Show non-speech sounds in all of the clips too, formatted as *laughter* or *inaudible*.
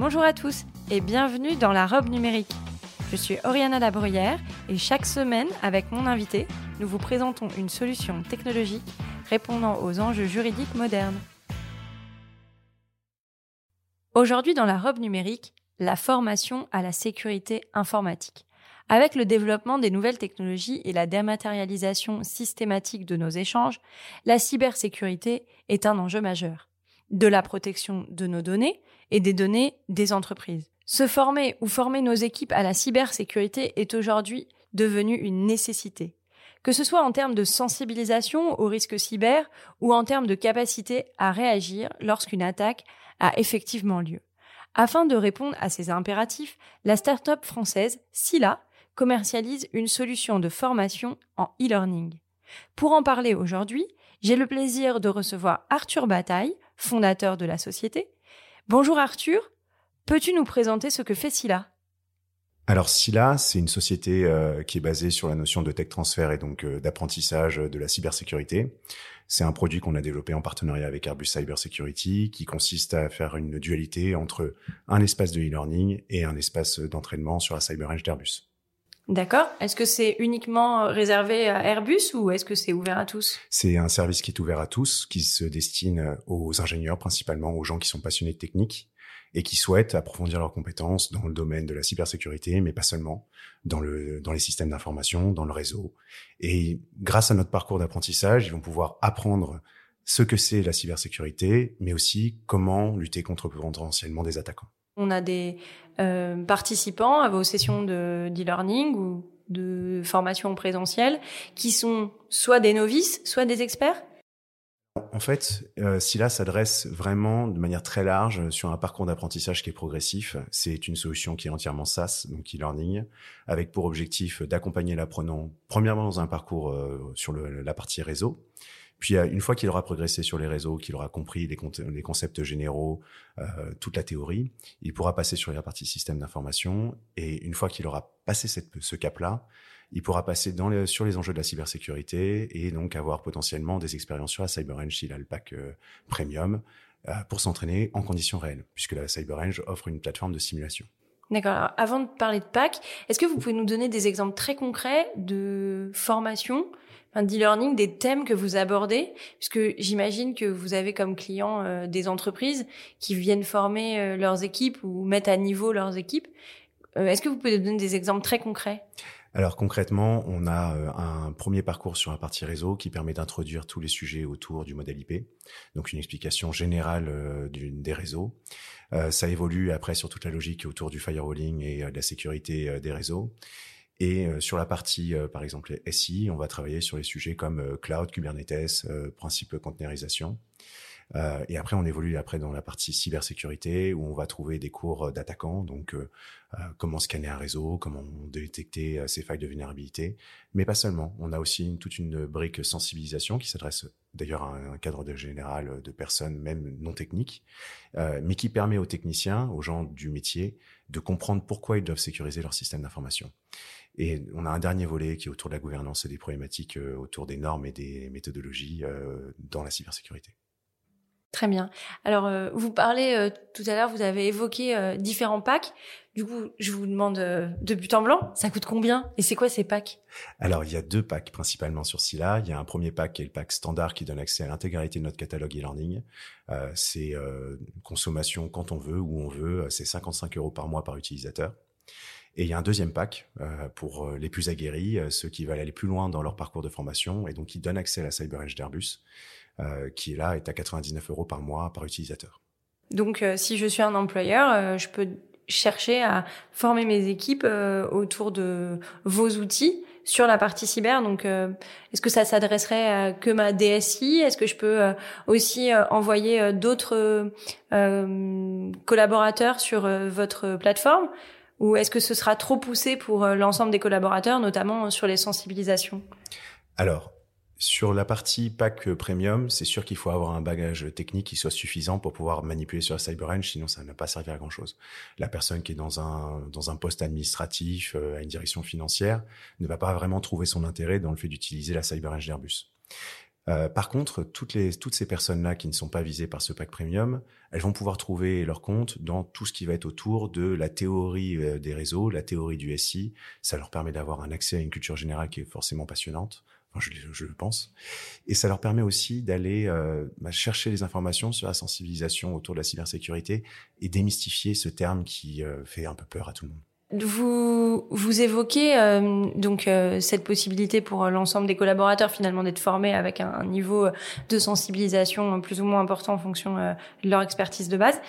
Bonjour à tous et bienvenue dans la robe numérique. Je suis Oriana Labruyère et chaque semaine, avec mon invité, nous vous présentons une solution technologique répondant aux enjeux juridiques modernes. Aujourd'hui dans la robe numérique, la formation à la sécurité informatique. Avec le développement des nouvelles technologies et la dématérialisation systématique de nos échanges, la cybersécurité est un enjeu majeur. De la protection de nos données et des données des entreprises. Se former ou former nos équipes à la cybersécurité est aujourd'hui devenu une nécessité. Que ce soit en termes de sensibilisation aux risques cyber ou en termes de capacité à réagir lorsqu'une attaque a effectivement lieu. Afin de répondre à ces impératifs, la start-up française Sila commercialise une solution de formation en e-learning. Pour en parler aujourd'hui, j'ai le plaisir de recevoir Arthur Bataille, fondateur de la société. Bonjour Arthur, Peux-tu nous présenter ce que fait Sila alors Sila, c'est une société euh, qui est basée sur la notion de tech transfert et donc euh, d'apprentissage de la cybersécurité. C'est un produit qu'on a développé en partenariat avec Airbus Cyber Security qui consiste à faire une dualité entre un espace de e-learning et un espace d'entraînement sur la CyberEdge d'Airbus. D'accord. Est-ce que c'est uniquement réservé à Airbus ou est-ce que c'est ouvert à tous? C'est un service qui est ouvert à tous, qui se destine aux ingénieurs principalement, aux gens qui sont passionnés de technique et qui souhaitent approfondir leurs compétences dans le domaine de la cybersécurité, mais pas seulement, dans, le, dans les systèmes d'information, dans le réseau. Et grâce à notre parcours d'apprentissage, ils vont pouvoir apprendre ce que c'est la cybersécurité, mais aussi comment lutter contre potentiellement des attaquants. On a des euh, participants à vos sessions de d'e-learning ou de formation présentielle qui sont soit des novices, soit des experts? En fait, euh, Sila s'adresse vraiment de manière très large sur un parcours d'apprentissage qui est progressif. C'est une solution qui est entièrement SaaS, donc e-learning, avec pour objectif d'accompagner l'apprenant premièrement dans un parcours euh, sur la partie réseau, puis euh, une fois qu'il aura progressé sur les réseaux, qu'il aura compris les, les concepts généraux, euh, toute la théorie, il pourra passer sur la partie système d'information. Et une fois qu'il aura passé cette, ce cap-là, il pourra passer dans sur les enjeux de la cybersécurité et donc avoir potentiellement des expériences sur la CyberEng s'il a le pack euh, premium euh, pour s'entraîner en conditions réelles, puisque la CyberEng offre une plateforme de simulation. D'accord. avant de parler de pack, est-ce que vous pouvez nous donner des exemples très concrets de formation, d'e-learning, des thèmes que vous abordez Puisque j'imagine que vous avez comme clients euh, des entreprises qui viennent former leurs équipes ou mettre à niveau leurs équipes. est-ce que vous pouvez donner des exemples très concrets? Alors concrètement, on a euh, un premier parcours sur la partie réseau qui permet d'introduire tous les sujets autour du modèle IP, donc une explication générale euh, des réseaux. Euh, ça évolue après sur toute la logique autour du firewalling et de la sécurité des réseaux. Et sur la partie, par exemple, SI, on va travailler sur les sujets comme cloud, Kubernetes, principe de containerisation. Euh, et après, on évolue après dans la partie cybersécurité où on va trouver des cours d'attaquants, donc euh, euh, comment scanner un réseau, comment détecter ces failles de vulnérabilité, mais pas seulement. On a aussi toute une brique sensibilisation qui s'adresse d'ailleurs à un cadre général de personnes même non techniques, mais qui permet aux techniciens, aux gens du métier, de comprendre pourquoi ils doivent sécuriser leur système d'information. Et on a un dernier volet qui est autour de la gouvernance et des problématiques autour des normes et des méthodologies dans la cybersécurité. Très bien. Alors, euh, vous parlez euh, tout à l'heure, vous avez évoqué euh, différents packs. Du coup, je vous demande de but en blanc, ça coûte combien Et c'est quoi ces packs? Alors, il y a deux packs principalement sur Scylla. Il y a un premier pack qui est le pack standard qui donne accès à l'intégralité de notre catalogue e-learning. c'est consommation quand on veut, où on veut. C'est 55 euros par mois par utilisateur. Et il y a un deuxième pack pour les plus aguerris, ceux qui veulent aller plus loin dans leur parcours de formation et donc qui donne accès à la CyberEdge d'Airbus. Euh, qui est là est à 99 euros par mois par utilisateur. Donc, euh, si je suis un employeur, euh, je peux chercher à former mes équipes autour de vos outils sur la partie cyber. Donc, est-ce que ça s'adresserait à que ma DSI Est-ce que je peux aussi envoyer d'autres collaborateurs sur votre plateforme? Ou est-ce que ce sera trop poussé pour l'ensemble des collaborateurs, notamment sur les sensibilisations? Alors, sur la partie pack premium, c'est sûr qu'il faut avoir un bagage technique qui soit suffisant pour pouvoir manipuler sur la CyberEdge, sinon ça ne va pas servir à grand chose. La personne qui est dans un, dans un poste administratif, euh, à une direction financière, ne va pas vraiment trouver son intérêt dans le fait d'utiliser la CyberEdge d'Airbus. Euh, par contre, toutes, les, toutes ces personnes-là qui ne sont pas visées par ce pack premium, elles vont pouvoir trouver leur compte dans tout ce qui va être autour de la théorie euh, des réseaux, la théorie du SI. Ça leur permet d'avoir un accès à une culture générale qui est forcément passionnante je, je, le pense. Et ça leur permet aussi d'aller euh, chercher les informations sur la sensibilisation autour de la cybersécurité et démystifier ce terme qui euh, fait un peu peur à tout le monde. Vous vous évoquez euh, donc euh, cette possibilité pour l'ensemble des collaborateurs finalement d'être formés avec un, niveau de sensibilisation plus ou moins important en fonction de leur expertise de base.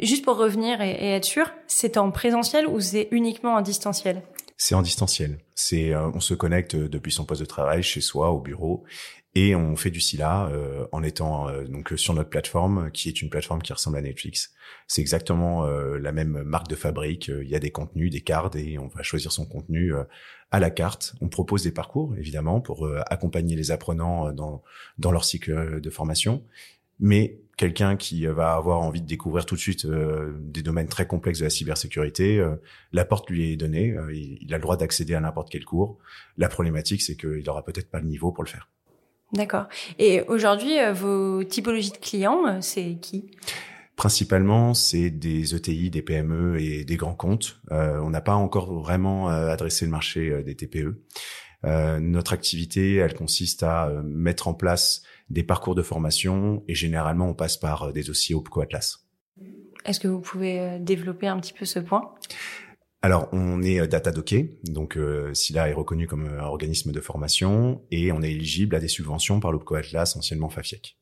juste pour revenir et, et être sûr, c'est en présentiel ou c'est uniquement en distanciel? C'est en distanciel. C'est euh, on se connecte depuis son poste de travail chez soi au bureau et on fait du SILA euh, en étant euh, donc sur notre plateforme qui est une plateforme qui ressemble à Netflix. C'est exactement la même marque de fabrique. Il y a des contenus, des cartes et on va choisir son contenu à la carte. On propose des parcours évidemment pour accompagner les apprenants dans dans leur cycle de formation, mais quelqu'un qui va avoir envie de découvrir tout de suite euh, des domaines très complexes de la cybersécurité, euh, la porte lui est donnée, euh, il, a le droit d'accéder à n'importe quel cours. La problématique, c'est qu'il n'aura peut-être pas le niveau pour le faire. D'accord. Et aujourd'hui, vos typologies de clients, c'est qui? Principalement, c'est des ETI, des PME et des grands comptes. on n'a pas encore vraiment adressé le marché des TPE. notre activité, elle consiste à mettre en place des parcours de formation et généralement on passe par euh, des dossiers OPCO Atlas. Est-ce que vous pouvez euh, développer un petit peu ce point? Alors, on est euh, data docké, donc euh, SILA est reconnu comme un organisme de formation et on est éligible à des subventions par l'OPCO Atlas, anciennement FAFIEC.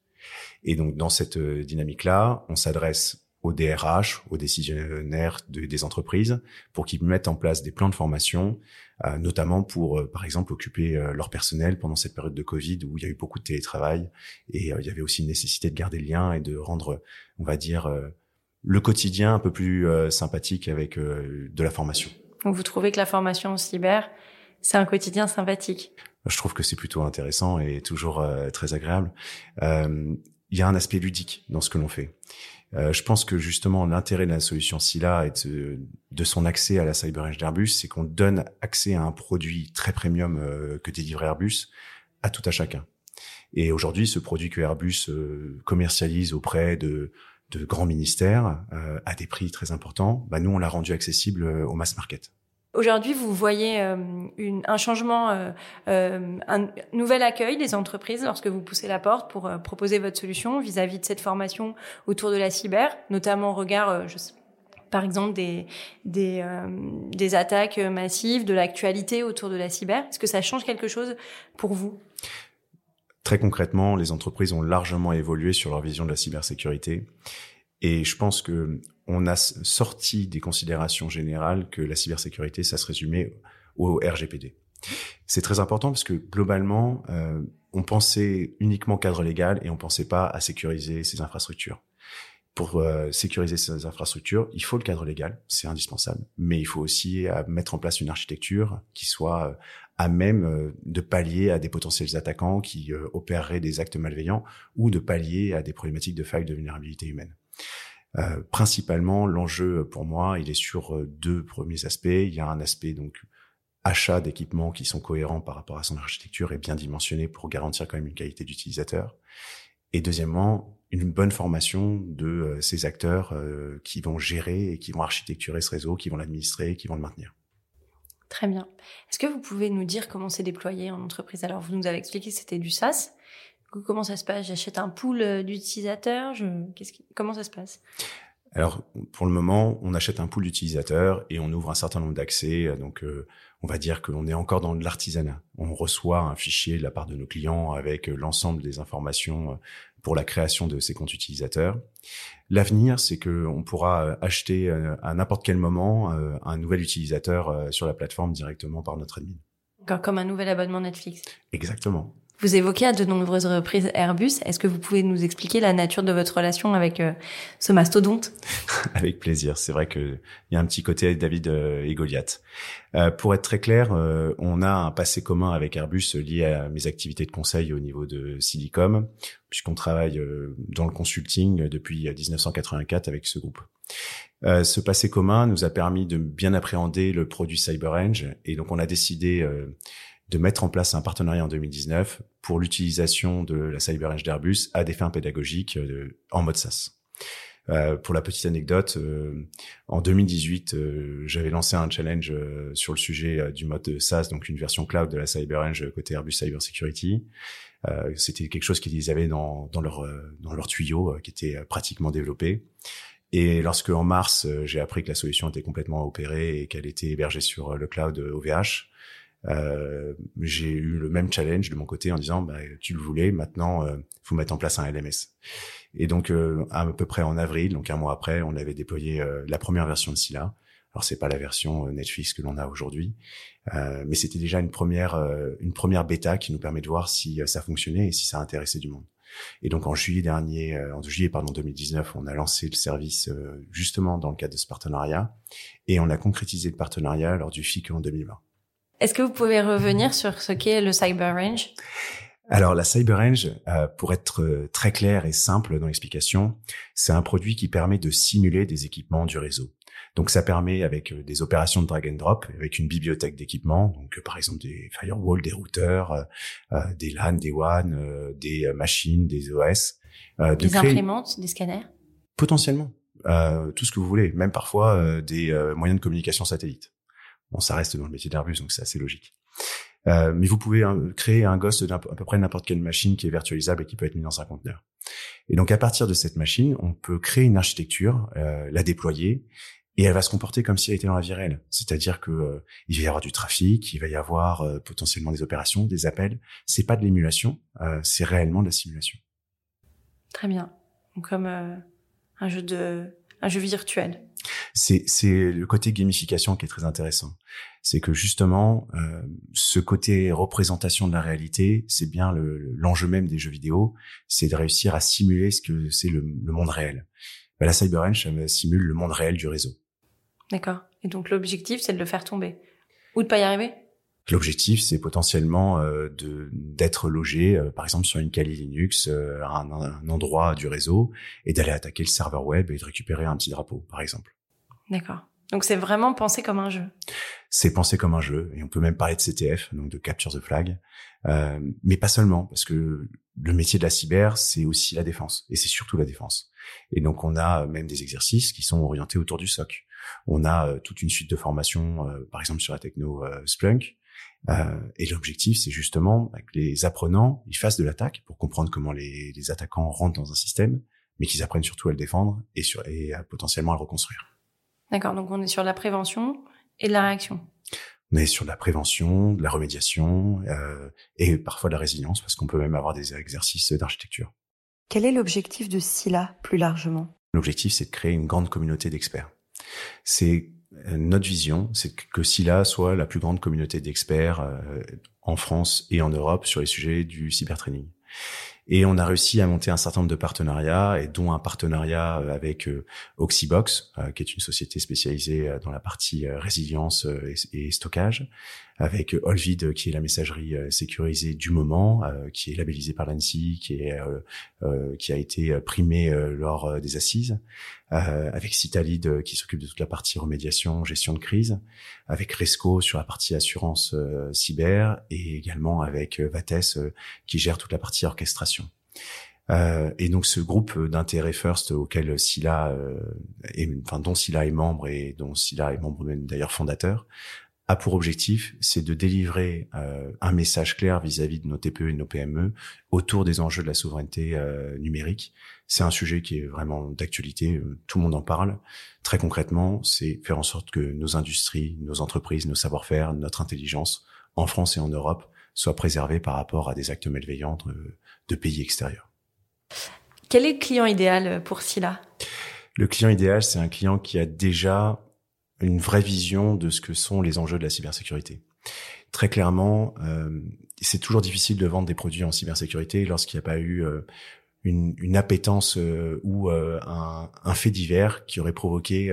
Et donc, dans cette dynamique-là, on s'adresse aux DRH, aux décisionnaires des entreprises, pour qu'ils mettent en place des plans de formation, euh, notamment pour, euh, par exemple, occuper euh, leur personnel pendant cette période de Covid où il y a eu beaucoup de télétravail et il y avait aussi une nécessité de garder le lien et de rendre, on va dire, le quotidien un peu plus sympathique avec de la formation. Donc vous trouvez que la formation en cyber, c'est un quotidien sympathique? Je trouve que c'est plutôt intéressant et toujours très agréable. Il y a un aspect ludique dans ce que l'on fait. Euh, je pense que justement l'intérêt de la solution SILA et de, son accès à la CyberEdge d'Airbus, c'est qu'on donne accès à un produit très premium euh, que délivre Airbus à tout à chacun. Et aujourd'hui, ce produit que Airbus euh, commercialise auprès de, de grands ministères à des prix très importants, bah nous on l'a rendu accessible au mass market. Aujourd'hui, vous voyez euh, un changement, euh, euh, un nouvel accueil des entreprises lorsque vous poussez la porte pour proposer votre solution vis-à-vis de cette formation autour de la cyber, notamment au regard, par exemple, des, des attaques massives, de l'actualité autour de la cyber. Est-ce que ça change quelque chose pour vous? Très concrètement, les entreprises ont largement évolué sur leur vision de la cybersécurité. Et je pense que on a sorti des considérations générales que la cybersécurité, ça se résumait au RGPD. C'est très important parce que globalement, euh, on pensait uniquement cadre légal et on pensait pas à sécuriser ces infrastructures. Pour euh, sécuriser ces infrastructures, il faut le cadre légal, c'est indispensable, mais il faut aussi euh, mettre en place une architecture qui soit à même de pallier à des potentiels attaquants qui opéreraient des actes malveillants ou de pallier à des problématiques de failles de vulnérabilité humaine. Euh, principalement, l'enjeu pour moi, il est sur euh, deux premiers aspects. Il y a un aspect donc achat d'équipements qui sont cohérents par rapport à son architecture et bien dimensionnés pour garantir quand même une qualité d'utilisateur. Et deuxièmement, une bonne formation de euh, ces acteurs qui vont gérer et qui vont architecturer ce réseau, qui vont l'administrer, qui vont le maintenir. Très bien. Est-ce que vous pouvez nous dire comment c'est déployé en entreprise? Alors, vous nous avez expliqué que c'était du SaaS. Comment ça se passe? J'achète un pool euh, d'utilisateurs je... Comment ça se passe? Alors, pour le moment, on achète un pool d'utilisateurs et on ouvre un certain nombre d'accès. Donc, euh, on va dire que l'on est encore dans l'artisanat. On reçoit un fichier de la part de nos clients avec euh, l'ensemble des informations pour la création de ces comptes utilisateurs. L'avenir, c'est que on pourra acheter à n'importe quel moment un nouvel utilisateur sur la plateforme directement par notre admin. Comme un nouvel abonnement Netflix. Exactement. Vous évoquez à de nombreuses reprises Airbus. Est-ce que vous pouvez nous expliquer la nature de votre relation avec euh, ce mastodonte? *laughs* Avec plaisir. C'est vrai qu'il y a un petit côté David euh, et Goliath. Euh, pour être très clair, on a un passé commun avec Airbus lié à mes activités de conseil au niveau de Silicom, puisqu'on travaille dans le consulting depuis 1984 avec ce groupe. ce passé commun nous a permis de bien appréhender le produit CyberEng et donc on a décidé de mettre en place un partenariat en 2019 pour l'utilisation de la CyberEdge d'Airbus à des fins pédagogiques euh, en mode SaaS. Euh, pour la petite anecdote, euh, en 2018, j'avais lancé un challenge sur le sujet du mode SaaS, donc une version cloud de la CyberEdge côté Airbus Cyber Security. C'était quelque chose qu'ils avaient dans, dans leur dans leur tuyau, qui était pratiquement développé. Et lorsque en mars, j'ai appris que la solution était complètement opérée et qu'elle était hébergée sur le cloud OVH, euh, j'ai eu le même challenge de mon côté en disant bah, tu le voulais, maintenant euh, faut mettre en place un LMS. Et donc euh, à peu près en avril, donc un mois après, on avait déployé euh, la première version de Scylla. Alors c'est pas la version Netflix que l'on a aujourd'hui, mais c'était déjà une première une première bêta qui nous permet de voir si ça fonctionnait et si ça intéressait du monde. Et donc en juillet dernier, en juillet pardon 2019, on a lancé le service justement dans le cadre de ce partenariat et on a concrétisé le partenariat lors du FIC en 2020. Est-ce que vous pouvez revenir sur ce qu'est le Cyber Range? Alors la CyberRange, euh, pour être euh, très clair et simple dans l'explication, c'est un produit qui permet de simuler des équipements du réseau. Donc ça permet avec euh, des opérations de drag and drop, avec une bibliothèque d'équipements, donc par exemple des firewalls, des routeurs, des LAN, des WAN, des machines, des OS. des imprimantes, des scanners? Potentiellement, tout ce que vous voulez, même parfois des moyens de communication satellite. Bon, ça reste dans le métier d'Airbus, donc c'est assez logique. Euh, mais vous pouvez hein, créer un ghost d'à peu près n'importe quelle machine qui est virtualisable et qui peut être mis dans un conteneur. Et donc à partir de cette machine, on peut créer une architecture, euh, la déployer, et elle va se comporter comme si elle était dans la vie réelle. C'est-à-dire que euh, il va y avoir du trafic, il va y avoir euh, potentiellement des opérations, des appels. C'est pas de l'émulation, euh, c'est réellement de la simulation. Très bien. Donc, comme un jeu de un jeu virtuel. C'est c'est le côté gamification qui est très intéressant. C'est que justement euh, ce côté représentation de la réalité, c'est bien l'enjeu même des jeux vidéo, c'est de réussir à simuler ce que c'est le, monde réel. Bah, la CyberEdge simule le monde réel du réseau. D'accord. Et donc l'objectif, c'est de le faire tomber ou de pas y arriver. L'objectif, c'est potentiellement euh, de d'être logé, euh, par exemple, sur une Kali Linux, euh, à un, un, endroit du réseau, et d'aller attaquer le serveur web et de récupérer un petit drapeau, par exemple. D'accord. Donc c'est vraiment pensé comme un jeu. C'est pensé comme un jeu, et on peut même parler de CTF, donc de capture the flag, mais pas seulement, parce que le métier de la cyber, c'est aussi la défense, et c'est surtout la défense. Et donc on a même des exercices qui sont orientés autour du SOC. On a toute une suite de formations, par exemple sur la techno Splunk, euh, et l'objectif, c'est justement que les apprenants, ils fassent de l'attaque pour comprendre comment les, les, attaquants rentrent dans un système, mais qu'ils apprennent surtout à le défendre et, sur, et à, potentiellement à le reconstruire. D'accord, donc on est sur la prévention et de la réaction. On est sur la prévention, de la remédiation euh, et parfois de la résilience, parce qu'on peut même avoir des exercices d'architecture. Quel est l'objectif de SILA plus largement? L'objectif, c'est de créer une grande communauté d'experts. C'est notre vision, c'est que SILA soit la plus grande communauté d'experts euh, en France et en Europe sur les sujets du cybertraining. Et on a réussi à monter un certain nombre de partenariats, et dont un partenariat euh, avec euh, Oxybox, qui est une société spécialisée dans la partie résilience et stockage, avec Olvid qui est la messagerie euh, sécurisée du moment, euh, qui est labellisée par l'ANSI, qui est euh, qui a été primée lors des assises, avec Citalid qui s'occupe de toute la partie remédiation, gestion de crise, avec Resco sur la partie assurance cyber et également avec Vates qui gère toute la partie orchestration. Euh, et donc ce groupe d'intérêt First auquel Sila, est, enfin dont Sila est membre et dont Sila est membre même d'ailleurs fondateur, a pour objectif, c'est de délivrer euh, un message clair vis-à-vis de nos TPE et de nos PME autour des enjeux de la souveraineté euh, numérique. C'est un sujet qui est vraiment d'actualité, euh, tout le monde en parle. Très concrètement, c'est faire en sorte que nos industries, nos entreprises, nos savoir-faire, notre intelligence, en France et en Europe, soient préservés par rapport à des actes malveillants de, de pays extérieurs. Quel est le client idéal pour Sila Le client idéal, c'est un client qui a déjà une vraie vision de ce que sont les enjeux de la cybersécurité. très clairement, c'est toujours difficile de vendre des produits en cybersécurité lorsqu'il n'y a pas eu une, une, appétence ou un, un, fait divers qui aurait provoqué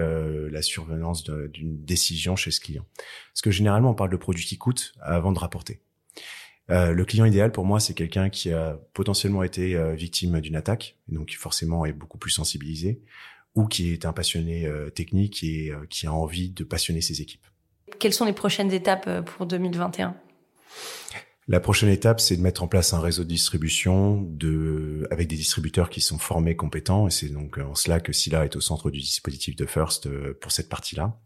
la survenance d'une décision chez ce client. Parce que généralement, on parle de produits qui coûtent avant de rapporter. Euh, le client idéal pour moi, c'est quelqu'un qui a potentiellement été euh, victime d'une attaque, donc forcément est beaucoup plus sensibilisé, ou qui est un passionné euh, technique et qui a envie de passionner ses équipes. Quelles sont les prochaines étapes pour 2021 la prochaine étape, c'est de mettre en place un réseau de distribution de, avec des distributeurs qui sont formés, compétents, et c'est donc en cela que Scylla est au centre du dispositif de First pour cette partie-là.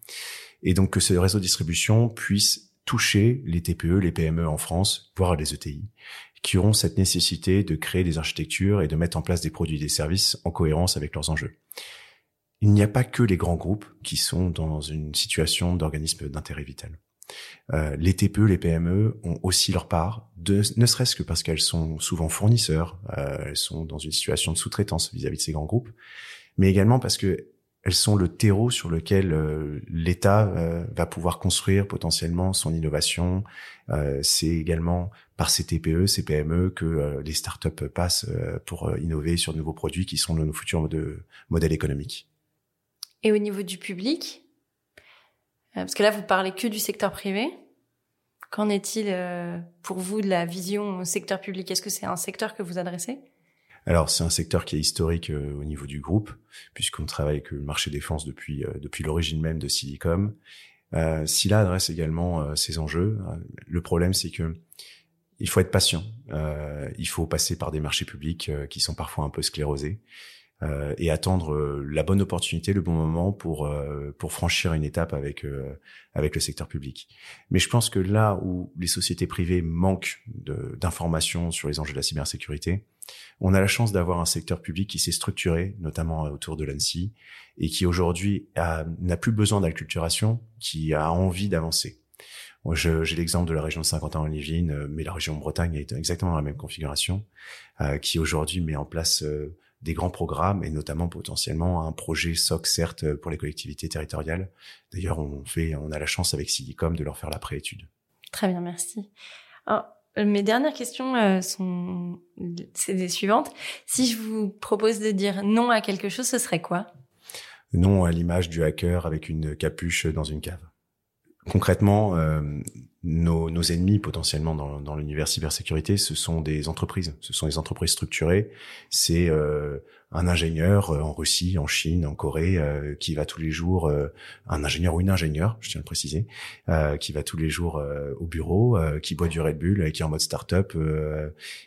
Et donc que ce réseau de distribution puisse toucher les TPE, les PME en France, voire les ETI, qui auront cette nécessité de créer des architectures et de mettre en place des produits et des services en cohérence avec leurs enjeux. Il n'y a pas que les grands groupes qui sont dans une situation d'organisme d'intérêt vital. Euh, les TPE, les PME ont aussi leur part, de, ne serait-ce que parce qu'elles sont souvent fournisseurs, euh, elles sont dans une situation de sous-traitance vis-à-vis de ces grands groupes, mais également parce que elles sont le terreau sur lequel euh, l'État euh, va pouvoir construire potentiellement son innovation. Euh, c'est également par ces TPE, ces PME que les startups passent pour innover sur de nouveaux produits qui sont nos futurs modèles économiques. Et au niveau du public, parce que là vous parlez que du secteur privé, qu'en est-il pour vous de la vision au secteur public? Est-ce que c'est un secteur que vous adressez? Alors c'est un secteur qui est historique euh, au niveau du groupe, puisqu'on travaille avec le marché défense depuis euh, depuis l'origine même de Silicom. Euh, Silla adresse également euh, ces enjeux. Le problème c'est que il faut être patient. il faut passer par des marchés publics qui sont parfois un peu sclérosés. Euh, et attendre euh, la bonne opportunité, le bon moment pour euh, pour franchir une étape avec avec le secteur public. Mais je pense que là où les sociétés privées manquent d'informations sur les enjeux de la cybersécurité, on a la chance d'avoir un secteur public qui s'est structuré, notamment autour de l'ANSI, et qui aujourd'hui n'a plus besoin d'acculturation, qui a envie d'avancer. J'ai l'exemple de la région de Saint-Quentin-en-Yvelines, mais la région de Bretagne est exactement dans la même configuration, qui aujourd'hui met en place des grands programmes et notamment potentiellement un projet SOC certes pour les collectivités territoriales. D'ailleurs, on fait, on a la chance avec Silicom de leur faire la préétude. Très bien, merci. Alors, mes dernières questions euh, sont c'est les suivantes. Si je vous propose de dire non à quelque chose, ce serait quoi? Non à l'image du hacker avec une capuche dans une cave. Concrètement, euh, nos, nos, ennemis potentiellement dans, dans l'univers cybersécurité, ce sont des entreprises, ce sont des entreprises structurées. C'est euh, un ingénieur euh, en Russie, en Chine, en Corée, euh, qui va tous les jours, euh, un ingénieur ou une ingénieure, je tiens à le préciser, qui va tous les jours au bureau, qui boit du Red Bull, qui est en mode start-up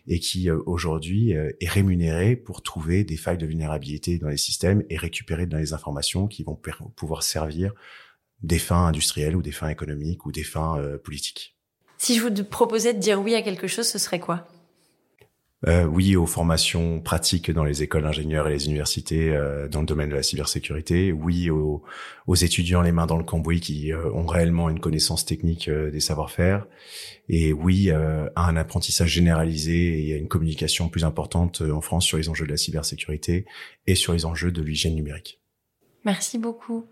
et qui aujourd'hui est rémunéré pour trouver des failles de vulnérabilité dans les systèmes et récupérer dans les informations qui vont pouvoir servir des fins industrielles ou des fins économiques ou des fins euh, politiques. Si je vous proposais de dire oui à quelque chose, ce serait quoi? Euh, oui aux formations pratiques dans les écoles d'ingénieurs et les universités euh, dans le domaine de la cybersécurité. Oui aux, aux, étudiants les mains dans le cambouis qui euh, ont réellement une connaissance technique euh, des savoir-faire. Et oui à un apprentissage généralisé et à une communication plus importante en France sur les enjeux de la cybersécurité et sur les enjeux de l'hygiène numérique. Merci beaucoup.